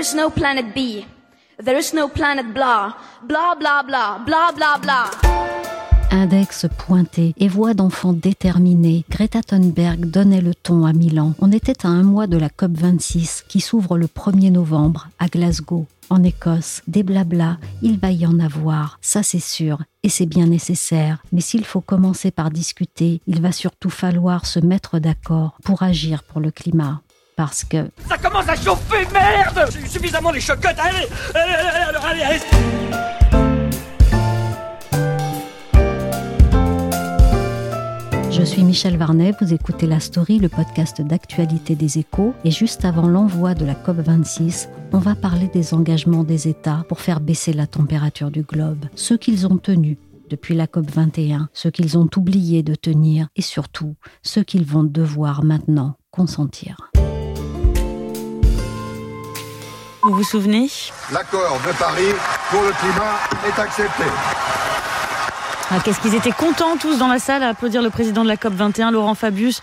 Is no planet B. There is no planet blah. Blah blah blah. Blah blah blah. Index pointé et voix d'enfant déterminée, Greta Thunberg donnait le ton à Milan. On était à un mois de la COP26 qui s'ouvre le 1er novembre à Glasgow. En Écosse, des blablas, il va y en avoir, ça c'est sûr, et c'est bien nécessaire. Mais s'il faut commencer par discuter, il va surtout falloir se mettre d'accord pour agir pour le climat parce que... Ça commence à chauffer, merde J'ai eu suffisamment les chocottes, allez Allez, allez, allez, Je suis Michel Varnet, vous écoutez La Story, le podcast d'actualité des échos, et juste avant l'envoi de la COP26, on va parler des engagements des États pour faire baisser la température du globe, ceux qu'ils ont tenus depuis la COP21, ceux qu'ils ont oublié de tenir, et surtout ceux qu'ils vont devoir maintenant consentir. Vous vous souvenez? L'accord de Paris pour le climat est accepté. Ah, Qu'est-ce qu'ils étaient contents tous dans la salle à applaudir le président de la COP 21, Laurent Fabius,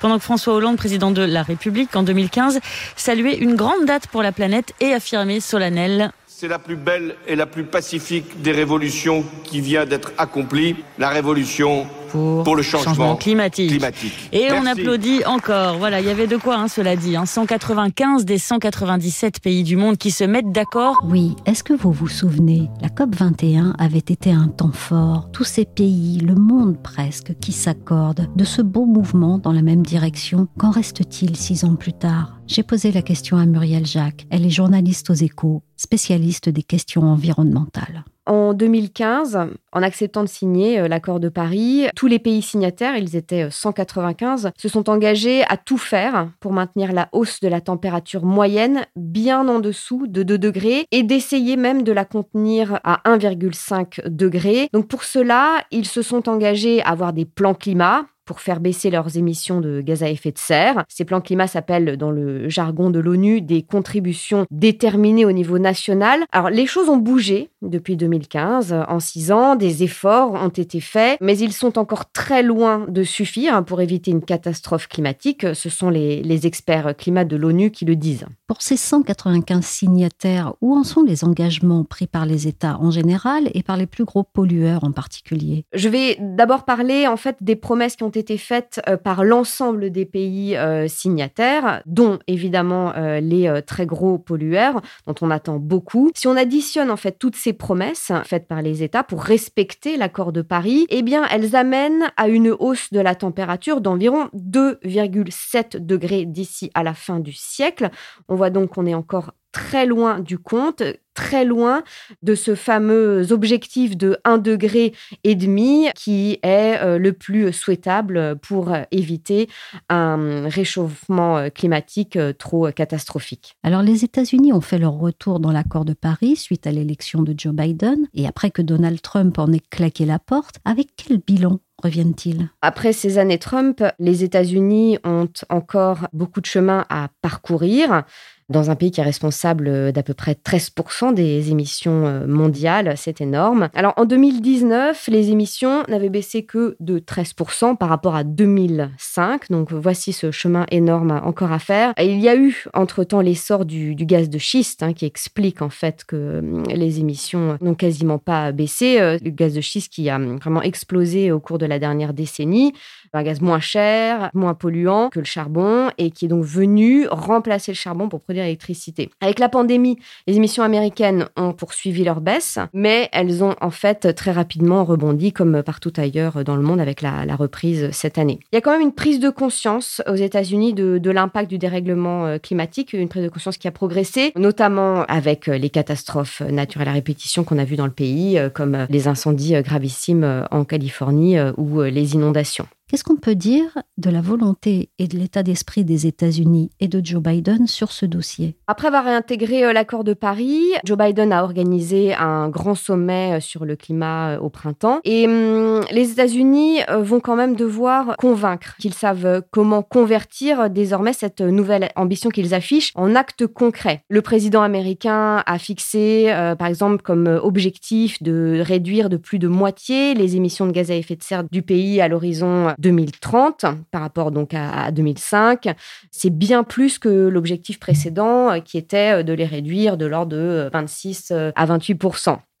pendant que François Hollande, président de la République en 2015, saluait une grande date pour la planète et affirmait solennel. C'est la plus belle et la plus pacifique des révolutions qui vient d'être accomplie, la révolution pour, le changement, climatique. climatique. Et on applaudit encore. Voilà, il y avait de quoi, hein, cela dit. hein. 195 des 197 pays du monde qui se mettent d'accord. Oui, est-ce que vous vous souvenez La COP21 avait été un temps fort. Tous ces pays, le monde presque, qui s'accordent de ce beau mouvement dans la même direction. Qu'en reste-t-il six ans plus tard? J'ai posé la question à Muriel Jacques. Elle est journaliste aux échos, spécialiste des questions environnementales. En 2015, en acceptant de signer euh, l'accord de Paris, tous les pays signataires, ils étaient euh, 195, se sont engagés à tout faire pour maintenir la hausse de la température moyenne bien en dessous de 2 degrés et d'essayer même de la contenir à 1,5 degrés. Donc pour cela, ils se sont engagés à avoir des plans climat pour faire baisser leurs émissions de gaz à effet de serre. Ces plans climat s'appellent dans le jargon de l'ONU des contributions déterminées au niveau national. Alors les choses ont bougé depuis 2015. En six ans, des efforts ont été faits, mais ils sont encore très loin de suffire pour éviter une catastrophe climatique. Ce sont les, les experts climat de l'ONU qui le disent. Pour ces 195 signataires, où en sont les engagements pris par les États en général et par les plus gros pollueurs en particulier? Je vais d'abord parler en fait des promesses qui ont été faites euh, par l'ensemble des pays euh, signataires, dont évidemment euh, les très gros pollueurs, dont on attend beaucoup. Si on additionne en fait toutes ces promesses faites par les États pour respecter l'accord de Paris, eh bien elles amènent à une hausse de la température d'environ 2,7 degrés d'ici à la fin du siècle. On voit donc qu'on est encore très loin du compte, très loin de ce fameux objectif de 1 degré et demi qui est euh, le plus souhaitable pour euh, éviter un réchauffement euh, climatique trop catastrophique. Alors les États-Unis ont fait leur retour dans l'accord de Paris suite à l'élection de Joe Biden et après que Donald Trump en ait claqué la porte, avec quel bilan reviennent-ils? Après ces années Trump, les États-Unis ont encore beaucoup de chemin à parcourir. Dans un pays qui est responsable d'à peu près 13% des émissions mondiales. C'est énorme. Alors en 2019, les émissions n'avaient baissé que de 13% par rapport à 2005. Donc voici ce chemin énorme encore à faire. Et il y a eu entre-temps l'essor du, gaz de schiste hein, qui explique en fait que hum, les émissions n'ont quasiment pas baissé. Euh, le gaz de schiste qui a vraiment explosé au cours de la dernière décennie un gaz moins cher, moins polluant que le charbon et qui est donc venu remplacer le charbon pour produire l'électricité. Avec la pandémie, les émissions américaines ont poursuivi leur baisse, mais elles ont en fait très rapidement rebondi comme partout ailleurs dans le monde avec la, reprise cette année. Il y a quand même une prise de conscience aux États-Unis de, l'impact du dérèglement euh, climatique, une prise de conscience qui a progressé, notamment avec euh, les catastrophes naturelles à répétition qu'on a vues dans le pays, euh, comme les incendies gravissimes en Californie ou les inondations. Qu'est-ce qu'on peut dire de la volonté et de l'état d'esprit des États-Unis et de Joe Biden sur ce dossier? Après avoir réintégré euh, l'accord de Paris, Joe Biden a organisé un grand sommet euh, sur le climat euh, au printemps. Et hum, les États-Unis vont quand même devoir convaincre qu'ils savent comment convertir désormais cette nouvelle ambition qu'ils affichent en actes concrets. Le président américain a fixé, par exemple, comme objectif de réduire de plus de moitié les émissions de gaz à effet de serre du pays à l'horizon 2030 par rapport donc à, 2005. C'est bien plus que l'objectif précédent euh, qui était euh, de les réduire de l'ordre de 26 euh, à 28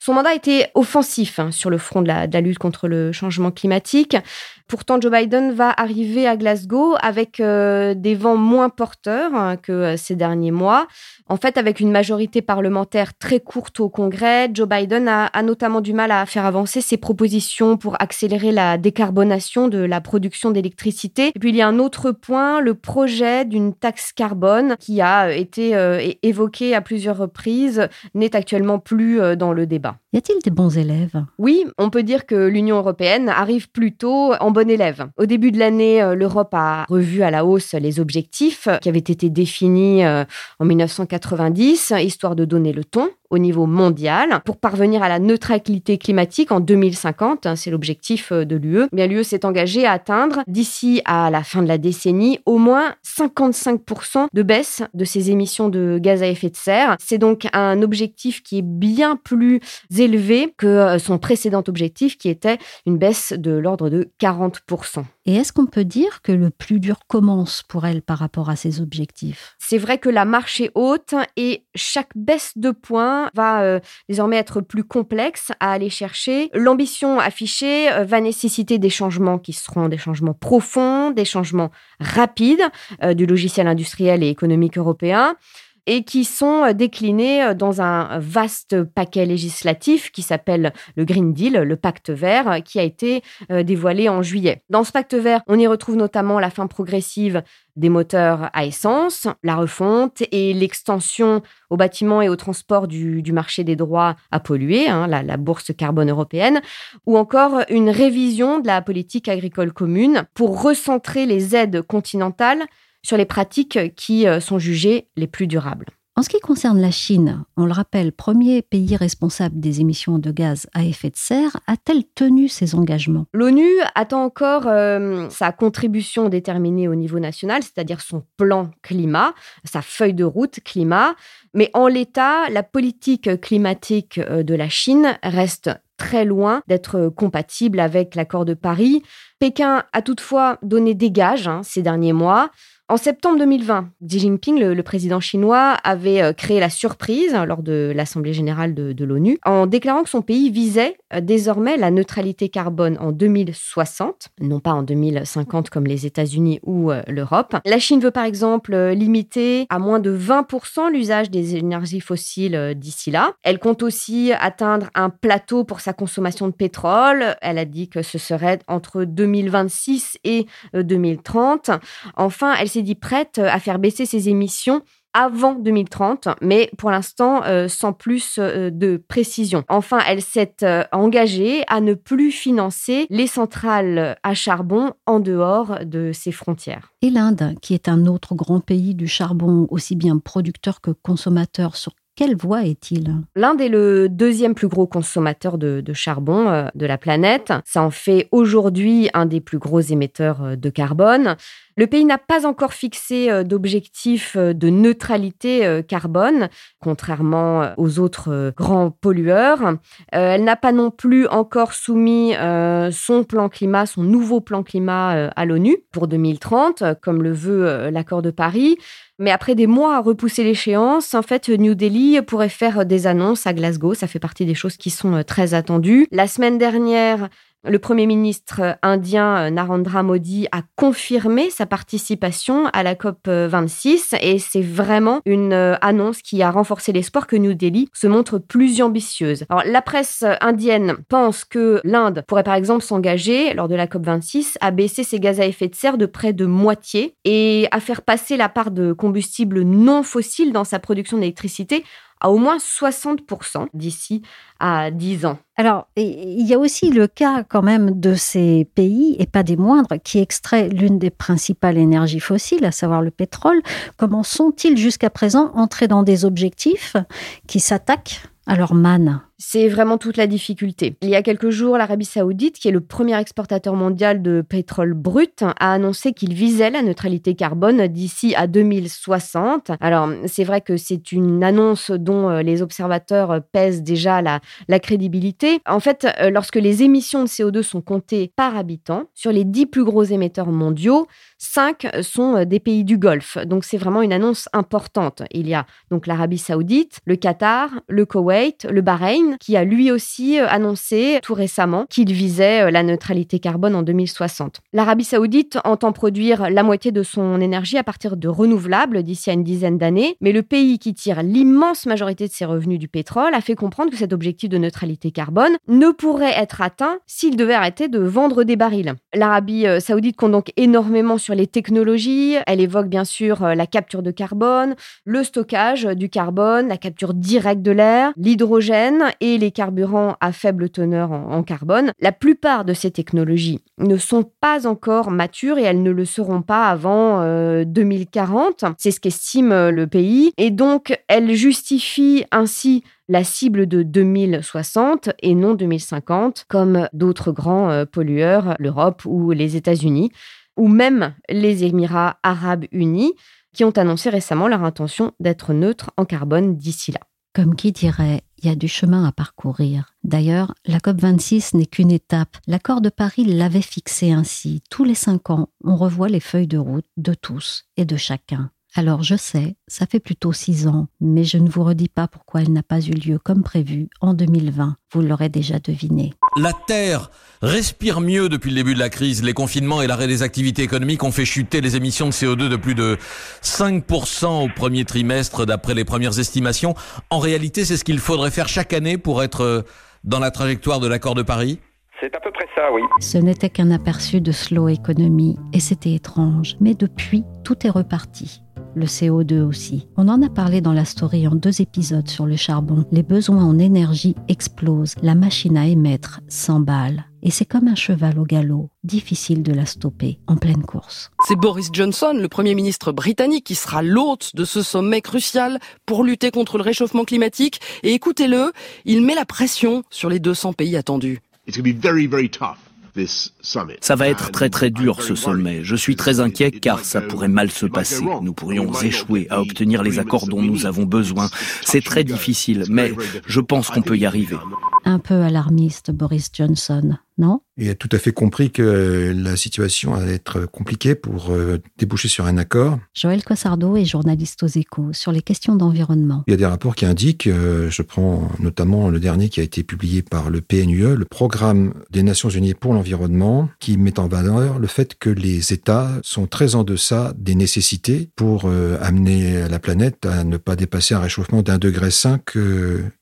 son mandat était offensif hein, sur le front de la, lutte contre le changement climatique. Pourtant, Joe Biden va arriver à Glasgow avec des vents moins porteurs hein, que ces derniers mois. En fait, avec une majorité parlementaire très courte au Congrès, Joe Biden a, notamment du mal à faire avancer ses propositions pour accélérer la décarbonation de la production d'électricité. Et puis, il y a un autre point, le projet d'une taxe carbone qui a été euh, évoqué à plusieurs reprises, n'est actuellement plus euh, dans le débat. Y a-t-il des bons élèves? Oui, on peut dire que l'Union européenne arrive plutôt en bon élève. Au début de l'année, euh, l'Europe a revu à la hausse les objectifs qui avaient été définis en 1990 histoire de donner le ton au niveau mondial pour parvenir à la neutralité climatique en 2050. Hein, c'est l'objectif euh, de l'UE. Bien, l'UE s'est engagée à atteindre d'ici à la fin de la décennie au moins 55% de baisse de ses émissions de gaz à effet de serre. C'est donc un objectif qui est bien plus élevé que euh, son précédent objectif qui était une baisse de l'ordre de 40%. Et est-ce qu'on peut dire que le plus dur commence pour elle par rapport à ses objectifs? C'est vrai que la marche est haute et chaque baisse de points va euh, désormais être plus complexe à aller chercher. L'ambition affichée euh, va nécessiter des changements qui seront des changements profonds, des changements rapides euh, du logiciel industriel et économique européen et qui sont euh, déclinés euh, dans un vaste paquet législatif qui s'appelle le Green Deal, le pacte vert, qui a été euh, dévoilé en juillet. Dans ce pacte vert, on y retrouve notamment la fin progressive des moteurs à essence, la refonte et l'extension aux bâtiments et au transport du, marché des droits à polluer, hein, la, bourse carbone européenne, ou encore une révision de la politique agricole commune pour recentrer les aides continentales sur les pratiques qui euh, sont jugées les plus durables. En ce qui concerne la Chine, on le rappelle, premier pays responsable des émissions de gaz à effet de serre, a-t-elle tenu ses engagements? L'ONU attend encore euh, sa contribution déterminée au niveau national, c'est-à-dire son plan climat, sa feuille de route climat. Mais en l'état, la politique climatique euh, de la Chine reste très loin d'être compatible avec l'accord de Paris. Pékin a toutefois donné des gages hein, ces derniers mois. En septembre 2020, Xi Jinping, le, président chinois, avait euh, créé la surprise lors de l'Assemblée générale de, l'ONU en déclarant que son pays visait euh, désormais la neutralité carbone en 2060, non pas en 2050 comme les États-Unis ou euh, l'Europe. La Chine veut par exemple limiter à moins de 20% l'usage des énergies fossiles d'ici là. Elle compte aussi atteindre un plateau pour sa consommation de pétrole. Elle a dit que ce serait entre 2026 et 2030. Enfin, elle s'est dit prête euh, à faire baisser ses émissions avant 2030, mais pour l'instant euh, sans plus euh, de précision. Enfin, elle s'est engagée à ne plus financer les centrales à charbon en dehors de ses frontières. Et l'Inde, qui est un autre grand pays du charbon, aussi bien producteur que consommateur sur quelle voie est-il? L'Inde est le deuxième plus gros consommateur de, charbon euh, de la planète. Ça en fait aujourd'hui un des plus gros émetteurs de carbone. Le pays n'a pas encore fixé euh, d'objectif de neutralité carbone, contrairement aux autres grands pollueurs. Elle n'a pas non plus encore soumis son plan climat, son nouveau plan climat à l'ONU pour 2030, comme le veut l'accord de Paris. Mais après des mois à repousser l'échéance, en fait, New Delhi pourrait faire des annonces à Glasgow. Ça fait partie des choses qui sont euh, très attendues. La semaine dernière, le Premier ministre indien euh, Narendra Modi a confirmé sa participation à la COP 26 et c'est vraiment une euh, annonce qui a renforcé l'espoir que New Delhi se montre plus ambitieuse. Alors, la presse indienne pense que l'Inde pourrait par exemple s'engager lors de la COP 26 à baisser ses gaz à effet de serre de près de moitié et à faire passer la part de combustibles non fossiles dans sa production d'électricité à au moins 60% d'ici à 10 ans. Alors, il y a aussi le cas quand même de ces pays, et pas des moindres, qui extraient l'une des principales énergies fossiles, à savoir le pétrole. Comment sont-ils jusqu'à présent entrés dans des objectifs qui s'attaquent à leur manne? C'est vraiment toute la difficulté. Il y a quelques jours, l'Arabie saoudite, qui est le premier exportateur mondial de pétrole brut, a annoncé qu'il visait la neutralité carbone d'ici à 2060. Alors, c'est vrai que c'est une annonce dont euh, les observateurs pèsent déjà la, crédibilité. En fait, euh, lorsque les émissions de CO2 sont comptées par habitant, sur les 10 plus gros émetteurs mondiaux, 5 sont euh, des pays du Golfe. Donc, c'est vraiment une annonce importante. Il y a donc l'Arabie saoudite, le Qatar, le Koweït, le Bahreïn, qui a lui aussi euh, annoncé tout récemment qu'il visait euh, la neutralité carbone en 2060. L'Arabie saoudite entend produire la moitié de son énergie à partir de renouvelables d'ici à une dizaine d'années, mais le pays qui tire l'immense majorité de ses revenus du pétrole a fait comprendre que cet objectif de neutralité carbone ne pourrait être atteint s'il devait arrêter de vendre des barils. L'Arabie euh, saoudite compte donc énormément sur les technologies, elle évoque bien sûr la capture de carbone, le stockage du carbone, la capture directe de l'air, l'hydrogène et les carburants à faible teneur en, carbone. La plupart de ces technologies ne sont pas encore matures et elles ne le seront pas avant 2040. Euh, C'est ce qu'estime euh, le pays. Et donc, elles justifient ainsi la cible de 2060 et non 2050, comme d'autres grands euh, pollueurs, l'Europe ou les États-Unis, ou même les Émirats arabes unis, qui ont annoncé récemment leur intention d'être neutres en carbone d'ici là. Comme qui dirait, il y a du chemin à parcourir. D'ailleurs, la COP26 n'est qu'une étape. L'accord de Paris l'avait fixé ainsi. Tous les cinq ans, on revoit les feuilles de route de tous et de chacun. Alors je sais, ça fait plutôt six ans, mais je ne vous redis pas pourquoi elle n'a pas eu lieu comme prévu en 2020. Vous l'aurez déjà deviné. La Terre respire mieux depuis le début de la crise. Les confinements et l'arrêt des activités économiques ont fait chuter les émissions de CO2 de plus de 5% au premier trimestre d'après les premières estimations. En réalité, c'est ce qu'il faudrait faire chaque année pour être euh, dans la trajectoire de l'accord de Paris? C'est à peu près ça, oui. Ce n'était qu'un aperçu de slow economy et c'était étrange. Mais depuis, tout est reparti le CO2 aussi. On en a parlé dans la story en deux épisodes sur le charbon. Les besoins en énergie explosent, la machine à émettre s'emballe. Et c'est comme un cheval au galop, difficile de la stopper en pleine course. C'est Boris Johnson, le Premier ministre britannique, qui sera l'hôte de ce sommet crucial pour lutter contre le réchauffement climatique. Et écoutez-le, il met la pression sur les 200 pays attendus. Ça va être très très dur ce sommet. Je suis très inquiet car ça pourrait mal se passer. Nous pourrions échouer à obtenir les accords dont nous avons besoin. C'est très difficile, mais je pense qu'on peut y arriver. Un peu alarmiste, Boris Johnson non? Il a tout à fait compris que la situation allait être compliquée pour euh, déboucher sur un accord. Joël Cossardo est journaliste aux échos sur les questions d'environnement. Il y a des rapports qui indiquent, euh, je prends notamment le dernier qui a été publié par le PNUE, le Programme des Nations Unies pour l'environnement, qui met en valeur le fait que les États sont très en deçà des nécessités pour euh, amener la planète à ne pas dépasser un réchauffement d'un degré cinq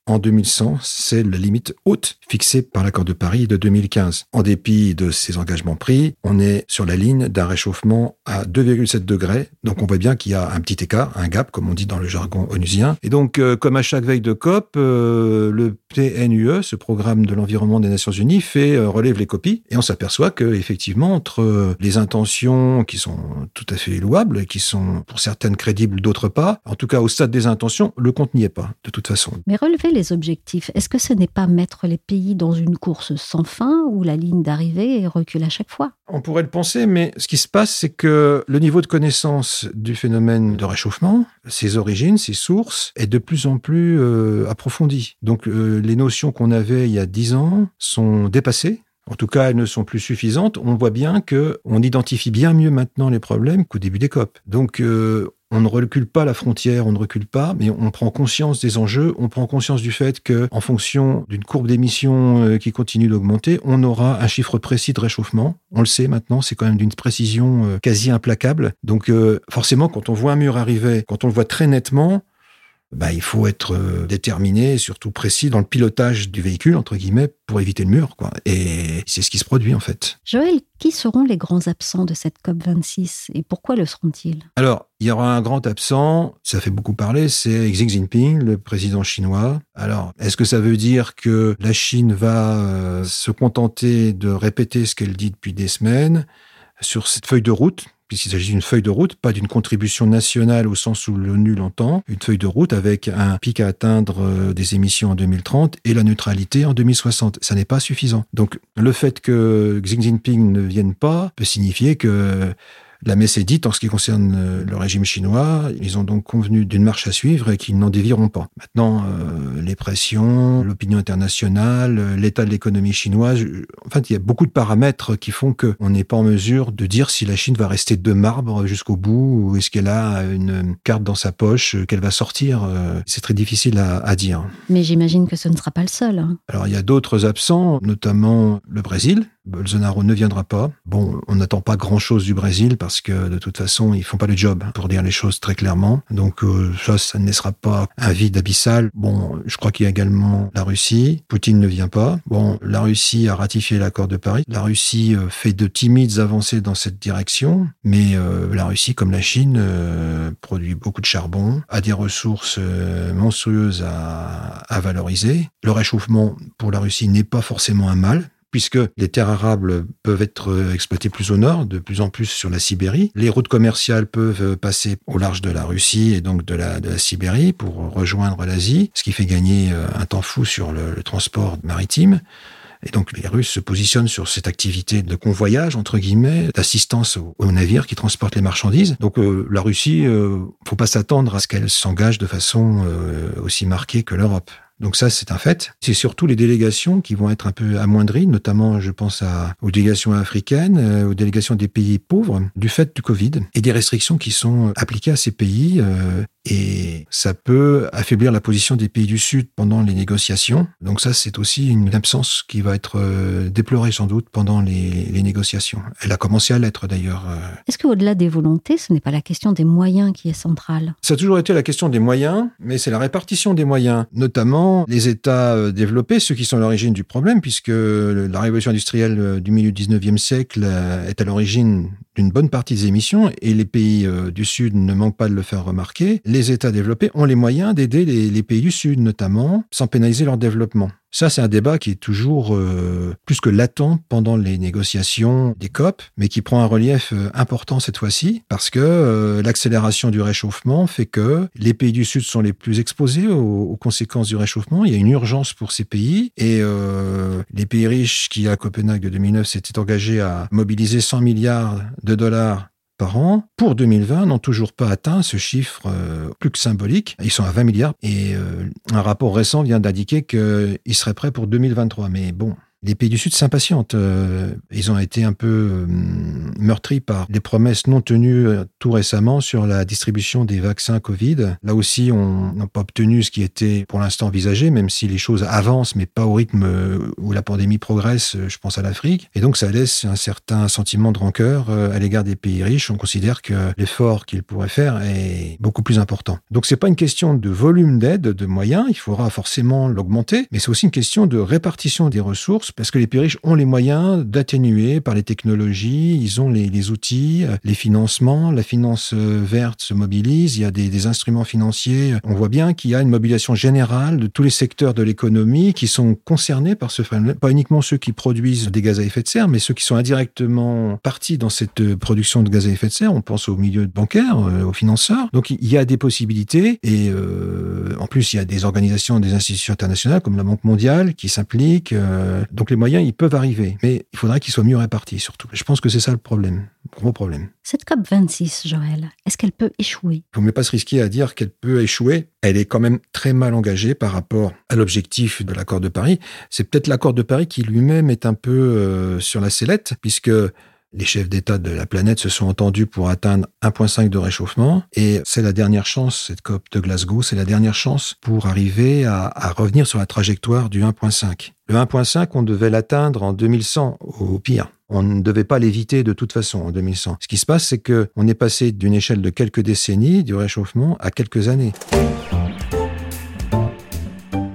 en 2100, c'est la limite limite haute fixée par l'accord de Paris de 2015. En dépit de ces engagements pris, on est sur la ligne d'un réchauffement à 2,7 degrés. Donc on voit bien qu'il y a un petit écart, un gap, comme on dit dans le jargon onusien. Et donc, euh, comme à chaque veille de COP, euh, le PNUE, ce programme de l'environnement des Nations Unies, fait euh, relève les copies. Et on s'aperçoit que effectivement, entre les intentions qui sont tout à fait louables, qui sont pour certaines crédibles, d'autres pas, en tout cas au stade des intentions, le compte n'y est pas, de toute façon. Mais relever les objectifs, est-ce que ce n'est pas mettre les pays dans une course sans fin où la ligne d'arrivée recule à chaque fois On pourrait le penser, mais ce qui se passe, c'est que le niveau de connaissance du phénomène de réchauffement, ses origines, ses sources, est de plus en plus euh, approfondi. Donc euh, les notions qu'on avait il y a dix ans sont dépassées. En tout cas, elles ne sont plus suffisantes. On voit bien que on identifie bien mieux maintenant les problèmes qu'au début des COP. Donc, euh, on ne recule pas la frontière, on ne recule pas, mais on prend conscience des enjeux, on prend conscience du fait que, en fonction d'une courbe d'émissions euh, qui continue d'augmenter, on aura un chiffre précis de réchauffement. On le sait maintenant, c'est quand même d'une précision euh, quasi implacable. Donc, forcément, quand on voit un mur arriver, quand on le voit très nettement, bah, il faut être euh, déterminé, surtout précis dans le pilotage du véhicule, entre guillemets, pour éviter le mur. Quoi. Et c'est ce qui se produit en fait. Joël, qui seront les grands absents de cette COP26 et pourquoi le seront-ils? Alors, il y aura un grand absent, ça fait beaucoup parler, c'est Xi Jinping, le président chinois. Alors, est-ce que ça veut dire que la Chine va euh, se contenter de répéter ce qu'elle dit depuis des semaines sur cette feuille de route? Puisqu'il s'agit d'une feuille de route, pas d'une contribution nationale au sens où l'ONU l'entend, une feuille de route avec un pic à atteindre euh, des émissions en 2030 et la neutralité en 2060. Ça n'est pas suffisant. Donc le fait que Xi Jinping ne vienne pas peut signifier que la messe est dite en ce qui concerne euh, le régime chinois. Ils ont donc convenu d'une marche à suivre et qu'ils n'en dévieront pas. Maintenant, euh, les pressions, l'opinion internationale, euh, l'état de l'économie chinoise, en fait, il y a beaucoup de paramètres qui font qu'on n'est pas en mesure de dire si la Chine va rester de marbre jusqu'au bout ou est-ce qu'elle a une carte dans sa poche qu'elle va sortir. C'est très difficile à, dire. Mais j'imagine que ce ne sera pas le seul. Hein. Alors, il y a d'autres absents, notamment le Brésil, Bolsonaro ne viendra pas. Bon, on n'attend pas grand-chose du Brésil parce que de toute façon, ils font pas le job, pour dire les choses très clairement. Donc euh, ça, ça ne laissera pas un vide abyssal. Bon, je crois qu'il y a également la Russie. Poutine ne vient pas. Bon, la Russie a ratifié l'accord de Paris. La Russie euh, fait de timides avancées dans cette direction, mais euh, la Russie, comme la Chine, produit beaucoup de charbon, a des ressources monstrueuses à valoriser. Le réchauffement pour la Russie n'est pas forcément un mal puisque les terres arables peuvent être euh, exploitées plus au nord, de plus en plus sur la Sibérie. Les routes commerciales peuvent euh, passer au large de la Russie et donc de la, Sibérie pour rejoindre l'Asie, ce qui fait gagner euh, un temps fou sur le, transport maritime. Et donc les Russes se positionnent sur cette activité de convoyage, entre guillemets, d'assistance aux, navires qui transportent les marchandises. Donc la Russie, euh, faut pas s'attendre à ce qu'elle s'engage de façon aussi marquée que l'Europe. Donc ça, c'est un fait. C'est surtout les délégations qui vont être un peu amoindries, notamment, je pense aux délégations africaines, euh, aux délégations des pays pauvres, du fait du Covid et des restrictions qui sont appliquées à ces pays. Euh, et ça peut affaiblir la position des pays du Sud pendant les négociations. Donc ça, c'est aussi une absence qui va être euh, déplorée sans doute pendant les, les négociations. Elle a commencé à l'être d'ailleurs. Est-ce qu'au-delà des volontés, ce n'est pas la question des moyens qui est centrale? Ça a toujours été la question des moyens, mais c'est la répartition des moyens, notamment les États euh, développés, ceux qui sont à l'origine du problème, puisque la révolution industrielle euh, du milieu du 19e siècle euh, est à l'origine d'une bonne partie des émissions, et les pays du Sud ne manquent pas de le faire remarquer. Les États développés ont les moyens d'aider les pays du Sud, notamment, sans pénaliser leur développement. Ça, c'est un débat qui est toujours euh, plus que latent pendant les négociations des COP, mais qui prend un relief euh, important cette fois-ci, parce que euh, l'accélération du réchauffement fait que les pays du Sud sont les plus exposés aux, conséquences du réchauffement. Il y a une urgence pour ces pays, et les pays riches qui, à Copenhague de 2009, s'étaient engagés à mobiliser 100 milliards de dollars par an, pour 2020, n'ont toujours pas atteint ce chiffre euh, plus que symbolique. Ils sont à 20 milliards et euh, un rapport récent vient d'indiquer qu'ils seraient prêts pour 2023. Mais bon, Les pays du Sud s'impatientent. Euh, ils ont été un peu euh, meurtris par des promesses non tenues euh, tout récemment sur la distribution des vaccins Covid. Là aussi, on n'a pas obtenu ce qui était pour l'instant envisagé, même si les choses avancent, mais pas au rythme où la pandémie progresse, je pense à l'Afrique. Et donc, ça laisse un certain sentiment de rancœur à l'égard des pays riches. On considère que l'effort qu'ils pourraient faire est beaucoup plus important. Donc, c'est pas une question de volume d'aide, de moyens. Il faudra forcément l'augmenter, mais c'est aussi une question de répartition des ressources parce que les pays riches ont les moyens d'atténuer par les technologies, ils ont les, outils, les financements, la finance euh, verte se mobilise, il y a des, instruments financiers. On voit bien qu'il y a une mobilisation générale de tous les secteurs de l'économie qui sont concernés par ce phénomène, pas uniquement ceux qui produisent des gaz à effet de serre, mais ceux qui sont indirectement partis dans cette euh, production de gaz à effet de serre. On pense au milieu bancaire, euh, aux financeurs. Donc il y a des possibilités et euh, en plus il y a des organisations, des institutions internationales comme la Banque mondiale qui s'impliquent. Donc les moyens, ils peuvent arriver, mais il faudrait qu'ils soient mieux répartis surtout. Je pense que c'est ça le problème, gros problème. Cette COP 26, Joël, est-ce qu'elle peut échouer? Il ne faut pas se risquer à dire qu'elle peut échouer. Elle est quand même très mal engagée par rapport à l'objectif de l'accord de Paris. C'est peut-être l'accord de Paris qui lui-même est un peu euh, sur la sellette, puisque les chefs d'État de la planète se sont entendus pour atteindre 1,5 de réchauffement et c'est la dernière chance, cette COP de Glasgow, c'est la dernière chance pour arriver à, revenir sur la trajectoire du 1,5. Le 1,5, on devait l'atteindre en 2100 au pire. On ne devait pas l'éviter de toute façon en 2100. Ce qui se passe, c'est que on est passé d'une échelle de quelques décennies du réchauffement à quelques années.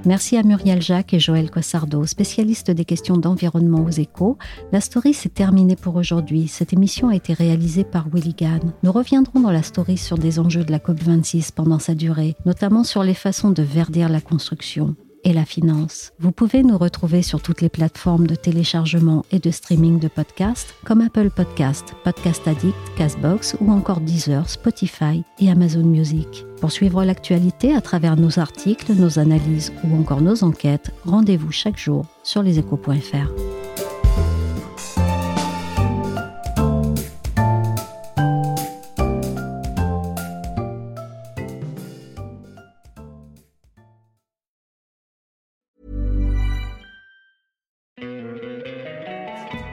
Merci à Muriel Jacques et Joël Cossardo, spécialistes des questions d'environnement aux échos. La story s'est terminée pour aujourd'hui. Cette émission a été réalisée par Willy. Nous reviendrons dans la story sur des enjeux de la COP26 pendant sa durée, notamment sur les façons de verdir la construction et la finance. Vous pouvez nous retrouver sur toutes les plateformes de téléchargement et de streaming de podcasts comme Apple Podcast, Podcast Addict, Castbox ou encore Deezer, Spotify et Amazon Music. Pour suivre l'actualité à travers nos articles, nos analyses ou encore nos enquêtes, rendez-vous chaque jour sur leséchos.fr.